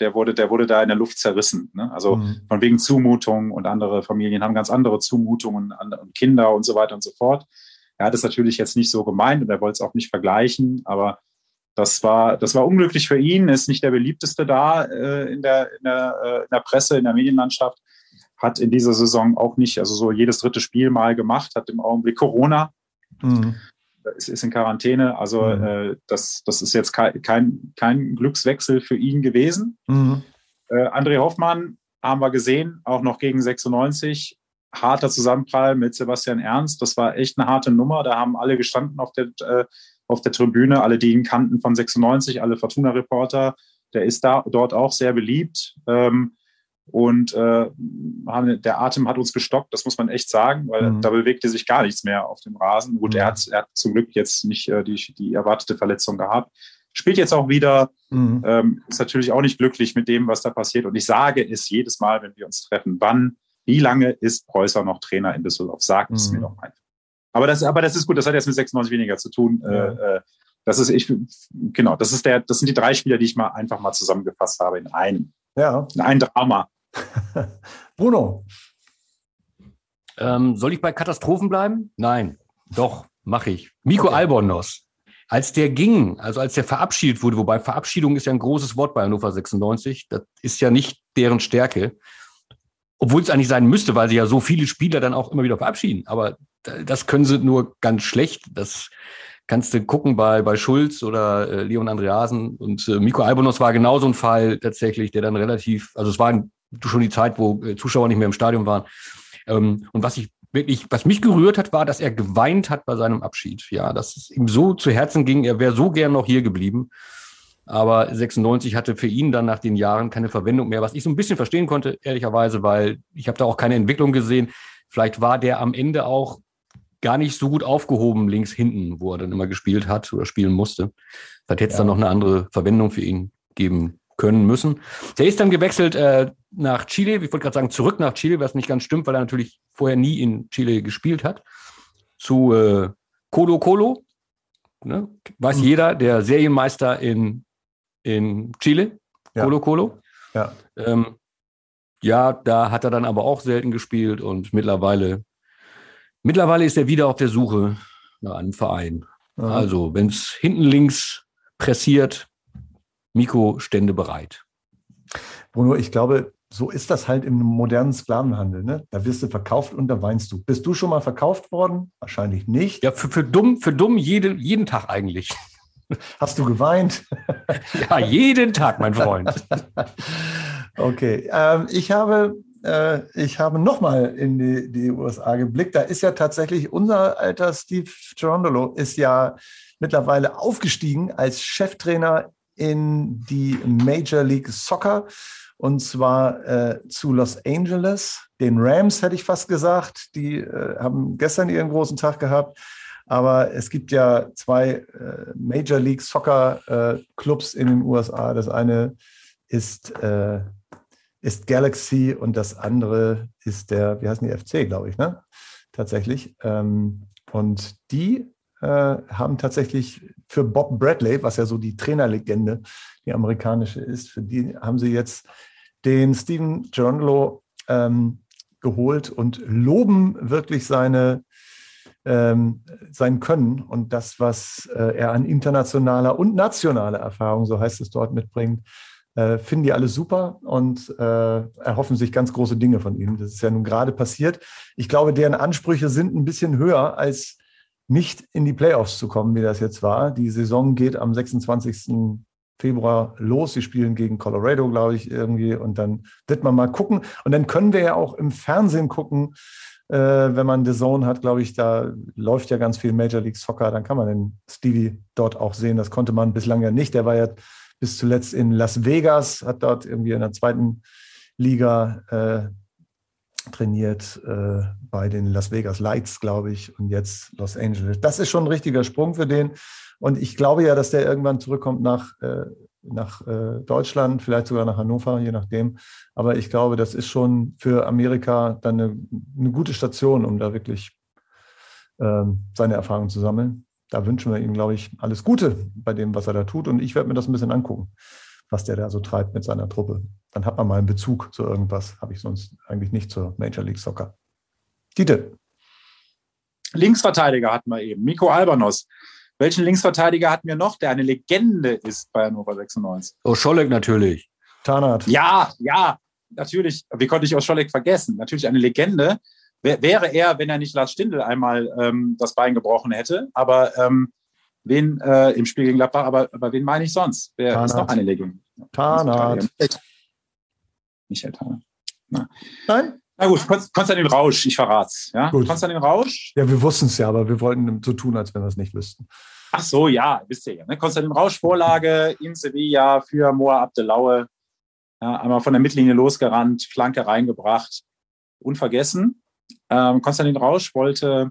S3: der wurde, der wurde da in der Luft zerrissen. Ne? Also mhm. von wegen Zumutung und andere Familien haben ganz andere Zumutungen und Kinder und so weiter und so fort. Er hat es natürlich jetzt nicht so gemeint und er wollte es auch nicht vergleichen, aber das war, das war unglücklich für ihn, ist nicht der beliebteste da äh, in, der, in, der, äh, in der Presse, in der Medienlandschaft, hat in dieser Saison auch nicht, also so jedes dritte Spiel mal gemacht, hat im Augenblick Corona. Mhm ist, ist in Quarantäne. Also mhm. äh, das, das ist jetzt kein, kein, kein Glückswechsel für ihn gewesen. Mhm. Äh, André Hoffmann haben wir gesehen, auch noch gegen 96. Harter Zusammenprall mit Sebastian Ernst. Das war echt eine harte Nummer. Da haben alle gestanden auf der, äh, auf der Tribüne, alle, die ihn kannten von 96, alle Fortuna-Reporter. Der ist da dort auch sehr beliebt. Ähm, und äh, der Atem hat uns gestockt, das muss man echt sagen, weil mhm. da bewegte sich gar nichts mehr auf dem Rasen. Gut, mhm. er, hat, er hat zum Glück jetzt nicht äh, die, die erwartete Verletzung gehabt. Spielt jetzt auch wieder, mhm. ähm, ist natürlich auch nicht glücklich mit dem, was da passiert. Und ich sage es jedes Mal, wenn wir uns treffen, wann, wie lange ist Preußer noch Trainer in Düsseldorf? Sagt es mir mhm. doch einfach. Aber das, aber das ist gut, das hat jetzt mit 96 weniger zu tun. Äh. Äh, das ist, ich, genau, das ist der, das sind die drei Spieler, die ich mal einfach mal zusammengefasst habe in einem. Ja. In ein Drama.
S1: Bruno.
S2: Ähm, soll ich bei Katastrophen bleiben? Nein, doch, mache ich. Miko okay. Albornoz. Als der ging, also als der verabschiedet wurde, wobei Verabschiedung ist ja ein großes Wort bei Hannover 96, das ist ja nicht deren Stärke. Obwohl es eigentlich sein müsste, weil sie ja so viele Spieler dann auch immer wieder verabschieden. Aber das können sie nur ganz schlecht. Das kannst du gucken bei, bei Schulz oder äh, Leon Andreasen. Und äh, Miko Albonos war genauso ein Fall tatsächlich, der dann relativ, also es war ein schon die Zeit, wo äh, Zuschauer nicht mehr im Stadion waren. Ähm, und was ich wirklich, was mich gerührt hat, war, dass er geweint hat bei seinem Abschied. Ja, dass es ihm so zu Herzen ging, er wäre so gern noch hier geblieben. Aber 96 hatte für ihn dann nach den Jahren keine Verwendung mehr, was ich so ein bisschen verstehen konnte, ehrlicherweise, weil ich habe da auch keine Entwicklung gesehen. Vielleicht war der am Ende auch gar nicht so gut aufgehoben links hinten, wo er dann immer gespielt hat oder spielen musste. Vielleicht hätte es ja. dann noch eine andere Verwendung für ihn geben können müssen. Der ist dann gewechselt äh, nach Chile, ich wollte gerade sagen, zurück nach Chile, was nicht ganz stimmt, weil er natürlich vorher nie in Chile gespielt hat, zu äh, Colo Colo. Ne? Weiß mhm. jeder, der Serienmeister in, in Chile, ja. Colo Colo. Ja. Ähm, ja, da hat er dann aber auch selten gespielt und mittlerweile, mittlerweile ist er wieder auf der Suche nach einem Verein. Mhm. Also, wenn es hinten links pressiert, Miko stände bereit.
S1: Bruno, ich glaube, so ist das halt im modernen Sklavenhandel. Ne? Da wirst du verkauft und da weinst du. Bist du schon mal verkauft worden? Wahrscheinlich nicht.
S2: Ja, für, für dumm, für dumm jede, jeden Tag eigentlich.
S1: Hast du geweint?
S2: ja, jeden Tag, mein Freund.
S1: okay, ähm, ich habe, äh, ich habe nochmal in die, die USA geblickt. Da ist ja tatsächlich unser alter Steve Girondolo ist ja mittlerweile aufgestiegen als Cheftrainer in die Major League Soccer und zwar äh, zu Los Angeles. Den Rams hätte ich fast gesagt. Die äh, haben gestern ihren großen Tag gehabt. Aber es gibt ja zwei äh, Major League Soccer äh, Clubs in den USA. Das eine ist, äh, ist Galaxy und das andere ist der, wie heißt die, FC, glaube ich, ne? Tatsächlich. Ähm, und die äh, haben tatsächlich für Bob Bradley, was ja so die Trainerlegende, die amerikanische ist, für die haben sie jetzt den Steven Gironlo ähm, geholt und loben wirklich seine ähm, sein Können und das, was äh, er an internationaler und nationaler Erfahrung, so heißt es dort, mitbringt, äh, finden die alle super und äh, erhoffen sich ganz große Dinge von ihm. Das ist ja nun gerade passiert. Ich glaube, deren Ansprüche sind ein bisschen höher, als nicht in die Playoffs zu kommen, wie das jetzt war. Die Saison geht am 26. Februar los. Sie spielen gegen Colorado, glaube ich, irgendwie. Und dann wird man mal gucken. Und dann können wir ja auch im Fernsehen gucken, äh, wenn man The Zone hat, glaube ich, da läuft ja ganz viel Major League Soccer. Dann kann man den Stevie dort auch sehen. Das konnte man bislang ja nicht. Der war ja bis zuletzt in Las Vegas, hat dort irgendwie in der zweiten Liga äh, trainiert äh, bei den Las Vegas Lights, glaube ich, und jetzt Los Angeles. Das ist schon ein richtiger Sprung für den. Und ich glaube ja, dass der irgendwann zurückkommt nach, äh, nach äh, Deutschland, vielleicht sogar nach Hannover, je nachdem. Aber ich glaube, das ist schon für Amerika dann eine, eine gute Station, um da wirklich ähm, seine Erfahrungen zu sammeln. Da wünschen wir ihm, glaube ich, alles Gute bei dem, was er da tut. Und ich werde mir das ein bisschen angucken, was der da so treibt mit seiner Truppe. Dann hat man mal einen Bezug zu irgendwas. Habe ich sonst eigentlich nicht zur Major League Soccer. Dieter.
S3: Linksverteidiger hatten wir eben. Miko Albanos. Welchen Linksverteidiger hatten wir noch, der eine Legende ist bei Hannover 96?
S2: Oh, Scholleck natürlich.
S3: Tarnat. Ja, ja, natürlich. Wie konnte ich Scholleck vergessen? Natürlich eine Legende. Wäre er, wenn er nicht Lars Stindl einmal ähm, das Bein gebrochen hätte. Aber ähm, wen äh, im Spiel gegen Gladbach, aber, aber wen meine ich sonst? Wer Tarnat. ist noch eine Legende?
S1: Tarnat.
S3: Michael Tarnat. Nein? Na gut, Konstantin Rausch, ich verrat's. Ja? Gut. Konstantin Rausch.
S1: Ja, wir wussten es ja, aber wir wollten so tun, als wenn wir es nicht wüssten.
S3: Ach so, ja, wisst ihr ja. Ne? Konstantin Rausch, Vorlage in Sevilla für Moa Abdelaue. Ja, einmal von der Mittellinie losgerannt, Flanke reingebracht. Unvergessen. Ähm, Konstantin Rausch wollte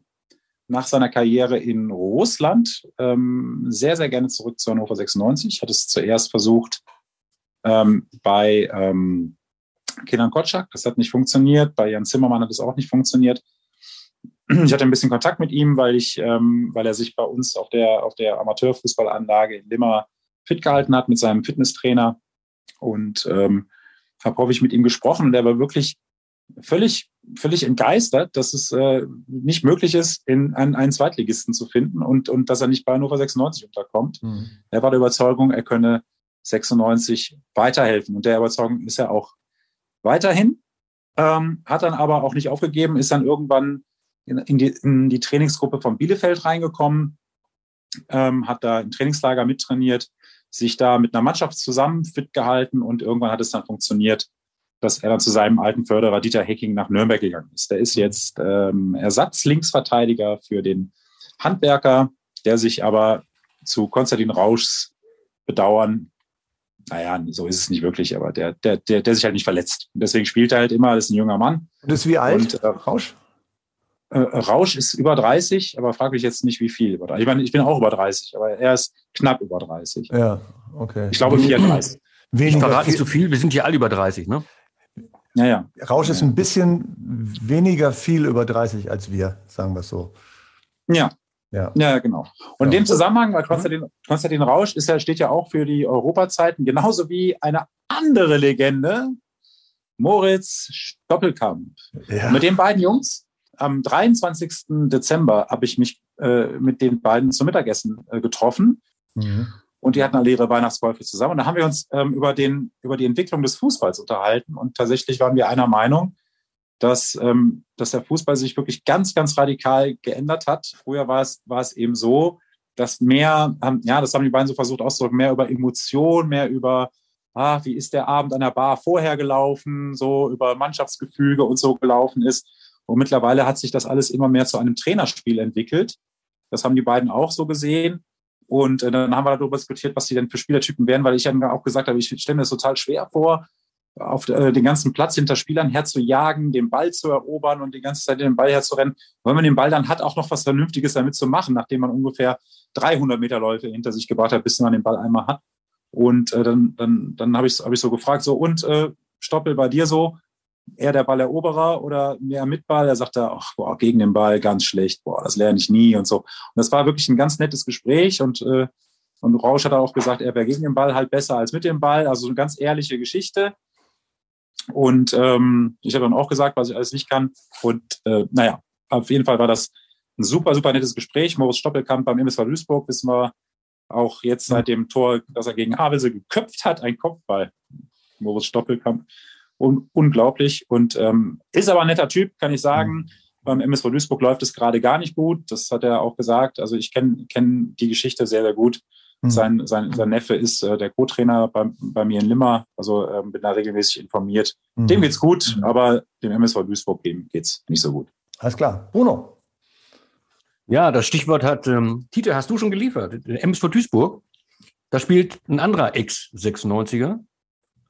S3: nach seiner Karriere in Russland ähm, sehr, sehr gerne zurück zu Hannover 96. Hat es zuerst versucht ähm, bei ähm, Kenan Kotschak. Das hat nicht funktioniert. Bei Jan Zimmermann hat es auch nicht funktioniert. Ich hatte ein bisschen Kontakt mit ihm, weil ich, ähm, weil er sich bei uns auf der, auf der Amateurfußballanlage in Limmer fit gehalten hat mit seinem Fitnesstrainer. Und ähm, habe häufig mit ihm gesprochen und er war wirklich völlig, völlig entgeistert, dass es äh, nicht möglich ist, in einen, einen Zweitligisten zu finden und, und dass er nicht bei Hannover 96 unterkommt. Mhm. Er war der Überzeugung, er könne 96 weiterhelfen. Und der Überzeugung ist er auch weiterhin, ähm, hat dann aber auch nicht aufgegeben, ist dann irgendwann in, in, die, in die, Trainingsgruppe von Bielefeld reingekommen, ähm, hat da im Trainingslager mittrainiert, sich da mit einer Mannschaft zusammen fit gehalten und irgendwann hat es dann funktioniert, dass er dann zu seinem alten Förderer Dieter Hecking nach Nürnberg gegangen ist. Der ist jetzt ähm, Ersatz-Linksverteidiger für den Handwerker, der sich aber zu Konstantin Rauschs Bedauern naja, so ist es nicht wirklich, aber der, der, der, der sich halt nicht verletzt. Und deswegen spielt er halt immer, das ist ein junger Mann.
S1: Und ist wie alt? Und, äh, Rausch?
S3: Äh, Rausch ist über 30, aber frage mich jetzt nicht, wie viel. Ich meine, ich bin auch über 30, aber er ist knapp über 30.
S1: Ja, okay.
S3: Ich glaube 34.
S2: Weniger ich verrate nicht zu viel, wir sind hier alle über 30, ne?
S1: Ja, ja. Rausch ist ein bisschen weniger viel über 30 als wir, sagen wir es so.
S3: Ja, ja, ja genau. Und ja. in dem Zusammenhang, weil Konstantin, Konstantin Rausch ist ja, steht ja auch für die Europazeiten, genauso wie eine andere Legende, Moritz Doppelkamp. Ja. Mit den beiden Jungs, am 23. Dezember habe ich mich äh, mit den beiden zum Mittagessen äh, getroffen. Mhm. Und die hatten alle ihre Weihnachtskäufe zusammen. Und da haben wir uns ähm, über, den, über die Entwicklung des Fußballs unterhalten. Und tatsächlich waren wir einer Meinung, dass, ähm, dass der Fußball sich wirklich ganz, ganz radikal geändert hat. Früher war es, war es eben so, dass mehr, ähm, ja, das haben die beiden so versucht auszudrücken, mehr über Emotion, mehr über, ah, wie ist der Abend an der Bar vorher gelaufen, so über Mannschaftsgefüge und so gelaufen ist. Und mittlerweile hat sich das alles immer mehr zu einem Trainerspiel entwickelt. Das haben die beiden auch so gesehen. Und äh, dann haben wir darüber diskutiert, was die denn für Spielertypen wären, weil ich dann auch gesagt habe, ich stelle mir das total schwer vor, auf äh, den ganzen Platz hinter Spielern herzujagen, den Ball zu erobern und die ganze Zeit den Ball herzurennen. Und wenn man den Ball dann hat, auch noch was Vernünftiges damit zu machen, nachdem man ungefähr 300 Meter Läufe hinter sich gebracht hat, bis man den Ball einmal hat. Und äh, dann, dann, dann habe ich, hab ich so gefragt, so, und äh, Stoppel bei dir so, eher der Balleroberer oder mehr mit Ball? Er sagte, ach, boah, gegen den Ball ganz schlecht, boah, das lerne ich nie und so. Und das war wirklich ein ganz nettes Gespräch und, äh, und Rausch hat auch gesagt, er wäre gegen den Ball halt besser als mit dem Ball. Also eine ganz ehrliche Geschichte. Und ähm, ich habe dann auch gesagt, was ich alles nicht kann. Und äh, naja, auf jeden Fall war das ein super, super nettes Gespräch. Moritz Stoppelkamp beim MSV Duisburg wissen wir auch jetzt seit dem Tor, das er gegen Havelse geköpft hat, ein Kopfball. Moritz Stoppelkamp. Un unglaublich. Und ähm, ist aber ein netter Typ, kann ich sagen. Beim MSV Duisburg läuft es gerade gar nicht gut. Das hat er auch gesagt. Also ich kenne kenn die Geschichte sehr, sehr gut. Mhm. Sein, sein, sein Neffe ist äh, der Co-Trainer bei, bei mir in Limmer. Also ähm, bin da regelmäßig informiert. Mhm. Dem geht's gut, mhm. aber dem MSV Duisburg geht's nicht so gut.
S1: Alles klar. Bruno.
S2: Ja, das Stichwort hat ähm, Tite, hast du schon geliefert. MSV Duisburg, da spielt ein anderer Ex-96er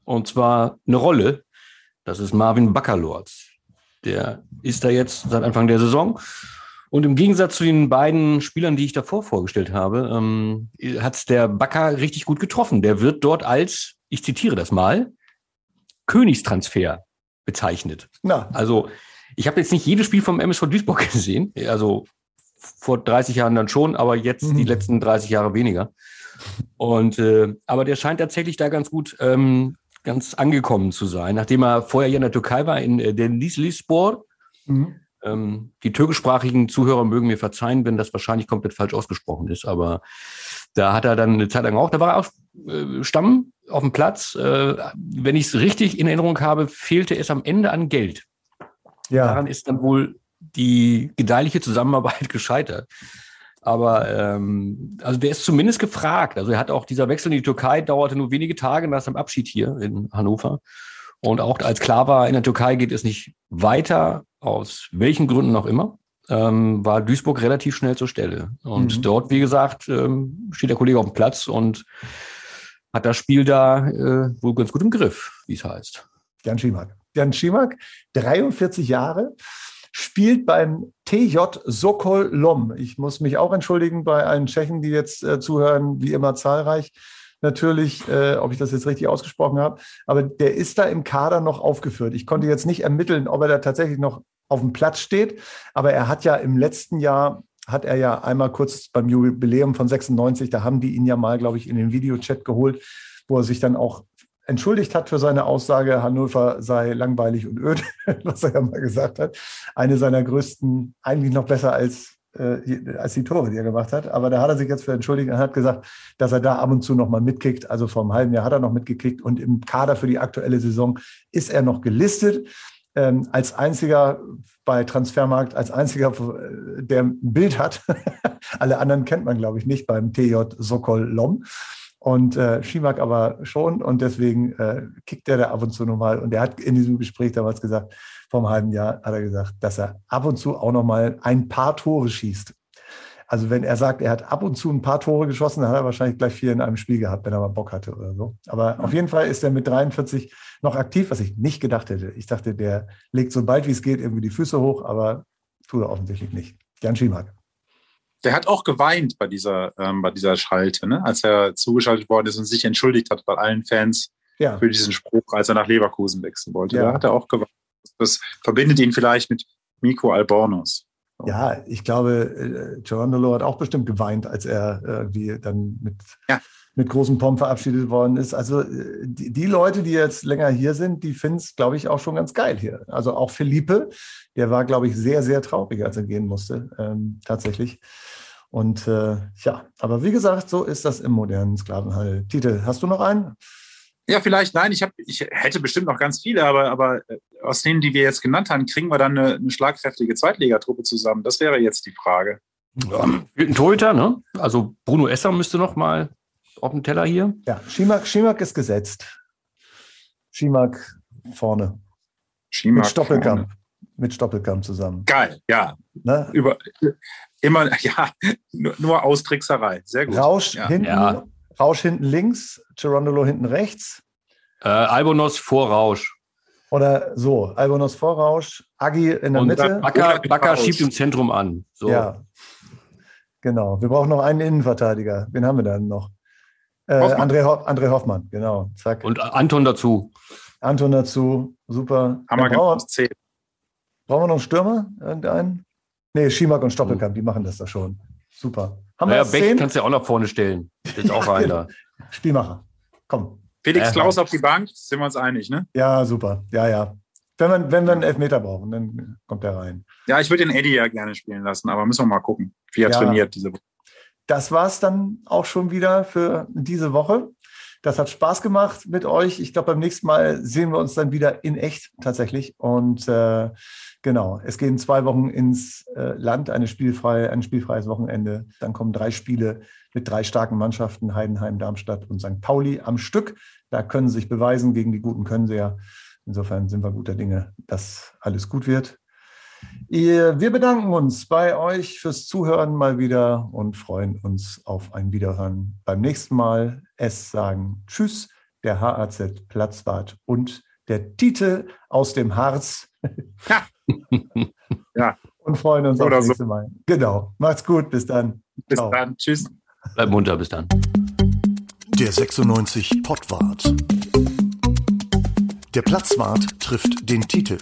S2: und zwar eine Rolle. Das ist Marvin Baccalords. Der ist da jetzt seit Anfang der Saison. Und im Gegensatz zu den beiden Spielern, die ich davor vorgestellt habe, ähm, hat der Bakker richtig gut getroffen. Der wird dort als, ich zitiere das mal, Königstransfer bezeichnet. Na. Also ich habe jetzt nicht jedes Spiel vom MSV Duisburg gesehen. Also vor 30 Jahren dann schon, aber jetzt mhm. die letzten 30 Jahre weniger. Und äh, aber der scheint tatsächlich da ganz gut ähm, ganz angekommen zu sein, nachdem er vorher hier in der Türkei war, in äh, den Lislispor. Mhm. Ähm, die türkischsprachigen Zuhörer mögen mir verzeihen, wenn das wahrscheinlich komplett falsch ausgesprochen ist, aber da hat er dann eine Zeit lang auch, da war er auch äh, Stamm auf dem Platz. Äh, wenn ich es richtig in Erinnerung habe, fehlte es am Ende an Geld. Ja. Daran ist dann wohl die gedeihliche Zusammenarbeit gescheitert. Aber ähm, also der ist zumindest gefragt. Also er hat auch dieser Wechsel in die Türkei dauerte nur wenige Tage nach seinem Abschied hier in Hannover. Und auch als klar war, in der Türkei geht es nicht weiter, aus welchen Gründen auch immer, ähm, war Duisburg relativ schnell zur Stelle. Und mhm. dort, wie gesagt, ähm, steht der Kollege auf dem Platz und hat das Spiel da äh, wohl ganz gut im Griff, wie es heißt.
S1: Jan Schimak. Jan Schimak, 43 Jahre, spielt beim TJ Sokol Lom. Ich muss mich auch entschuldigen bei allen Tschechen, die jetzt äh, zuhören, wie immer zahlreich. Natürlich, äh, ob ich das jetzt richtig ausgesprochen habe, aber der ist da im Kader noch aufgeführt. Ich konnte jetzt nicht ermitteln, ob er da tatsächlich noch auf dem Platz steht, aber er hat ja im letzten Jahr hat er ja einmal kurz beim Jubiläum von 96, da haben die ihn ja mal, glaube ich, in den Videochat geholt, wo er sich dann auch entschuldigt hat für seine Aussage, Hannover sei langweilig und öd, was er ja mal gesagt hat. Eine seiner größten, eigentlich noch besser als, äh, als die Tore, die er gemacht hat. Aber da hat er sich jetzt für entschuldigt und hat gesagt, dass er da ab und zu noch mal mitkickt. Also vor einem halben Jahr hat er noch mitgekickt und im Kader für die aktuelle Saison ist er noch gelistet. Ähm, als einziger bei Transfermarkt, als einziger, äh, der ein Bild hat. Alle anderen kennt man, glaube ich, nicht beim TJ Sokol Lom. Und äh, Schimak aber schon und deswegen äh, kickt er da ab und zu nochmal. Und er hat in diesem Gespräch damals gesagt, vor einem halben Jahr hat er gesagt, dass er ab und zu auch nochmal ein paar Tore schießt. Also wenn er sagt, er hat ab und zu ein paar Tore geschossen, dann hat er wahrscheinlich gleich vier in einem Spiel gehabt, wenn er mal Bock hatte oder so. Aber auf jeden Fall ist er mit 43 noch aktiv, was ich nicht gedacht hätte. Ich dachte, der legt so bald wie es geht irgendwie die Füße hoch, aber tut er offensichtlich nicht. Jan Schimak
S3: der hat auch geweint bei dieser, ähm, bei dieser Schalte, ne? als er zugeschaltet worden ist und sich entschuldigt hat bei allen Fans ja. für diesen Spruch, als er nach Leverkusen wechseln wollte. Ja. Da hat er auch geweint. Das verbindet ihn vielleicht mit Miko Albornoz.
S1: Ja, ich glaube, äh, Gerondolo hat auch bestimmt geweint, als er irgendwie dann mit, ja. mit großem Pomp verabschiedet worden ist. Also äh, die, die Leute, die jetzt länger hier sind, die finden es, glaube ich, auch schon ganz geil hier. Also auch Felipe, der war, glaube ich, sehr, sehr traurig, als er gehen musste, ähm, tatsächlich. Und äh, ja, aber wie gesagt, so ist das im modernen Sklavenhandel. Titel, hast du noch einen?
S3: Ja, vielleicht, nein, ich, hab, ich hätte bestimmt noch ganz viele, aber, aber äh, aus denen, die wir jetzt genannt haben, kriegen wir dann eine, eine schlagkräftige Zweitligatruppe zusammen. Das wäre jetzt die Frage.
S2: Ja, ein Torhüter, ne? Also Bruno Esser müsste noch mal auf dem Teller hier.
S1: Ja, Schimak, Schimak ist gesetzt. Schimak vorne. Schimak Mit Stoppelkamp. Vorne. Mit Stoppelkamp zusammen.
S3: Geil, ja. Ne? Über, immer, ja, nur, nur Austrickserei. Sehr gut.
S1: Rausch
S3: ja.
S1: hinten, ja. Rausch hinten links, Gerondolo hinten rechts.
S2: Äh, Albonos vor Rausch.
S1: Oder so, Albonos vor Rausch, Agi in der
S2: Und
S1: Mitte.
S2: Bakker, Bakker schiebt im Zentrum an. So.
S1: Ja. Genau. Wir brauchen noch einen Innenverteidiger. Wen haben wir dann noch? Äh,
S3: Hoffmann.
S1: André, Ho André Hoffmann, genau. Zack.
S2: Und Anton dazu.
S1: Anton dazu. Super.
S3: Haben wir
S1: Dann brauchen, brauchen wir noch einen Stürmer? Irgendeinen? Nee, Schimak und. Stoppelkamp, die machen das doch schon. Super. Haben
S2: Naja,
S1: wir
S2: Beck
S1: zehn?
S2: kannst du ja auch nach vorne stellen. Ist auch rein da.
S1: Spielmacher. Komm.
S3: Felix
S2: Äh.
S3: Klaus auf die Bank, sind wir uns einig, ne?
S1: Ja, super. Ja, ja. Wenn, man, wenn wir einen Elfmeter brauchen, dann kommt er rein.
S3: Ja, ich würde den Eddie ja gerne spielen lassen, aber müssen wir mal gucken, wie er
S1: Ja.
S3: trainiert diese Woche.
S1: das war es dann auch schon wieder für diese Woche. Das hat Spaß gemacht mit euch. Ich glaube, beim nächsten Mal sehen wir uns dann wieder in echt tatsächlich. Und äh, genau, es gehen zwei Wochen ins äh, Land, eine spielfreie, ein spielfreies Wochenende. Dann kommen drei Spiele mit drei starken Mannschaften, Heidenheim, Darmstadt und St. Pauli am Stück. Da können sie sich beweisen, gegen die Guten können sie ja. Insofern sind wir guter Dinge, dass alles gut wird. Wir bedanken uns bei euch fürs Zuhören mal wieder und freuen uns auf ein Wiederhören beim nächsten Mal. Es sagen Tschüss, der HAZ Platzwart und der Tite aus dem Harz.
S3: Ja.
S1: Und freuen uns
S3: Oder
S1: auf das
S3: so.
S1: nächste Mal. Genau. Macht's gut. Bis dann.
S3: Bis
S1: Ciao.
S3: dann. Tschüss.
S2: Bleib munter, bis dann.
S4: Der 96 Pottwart. Der Platzwart trifft den Titel.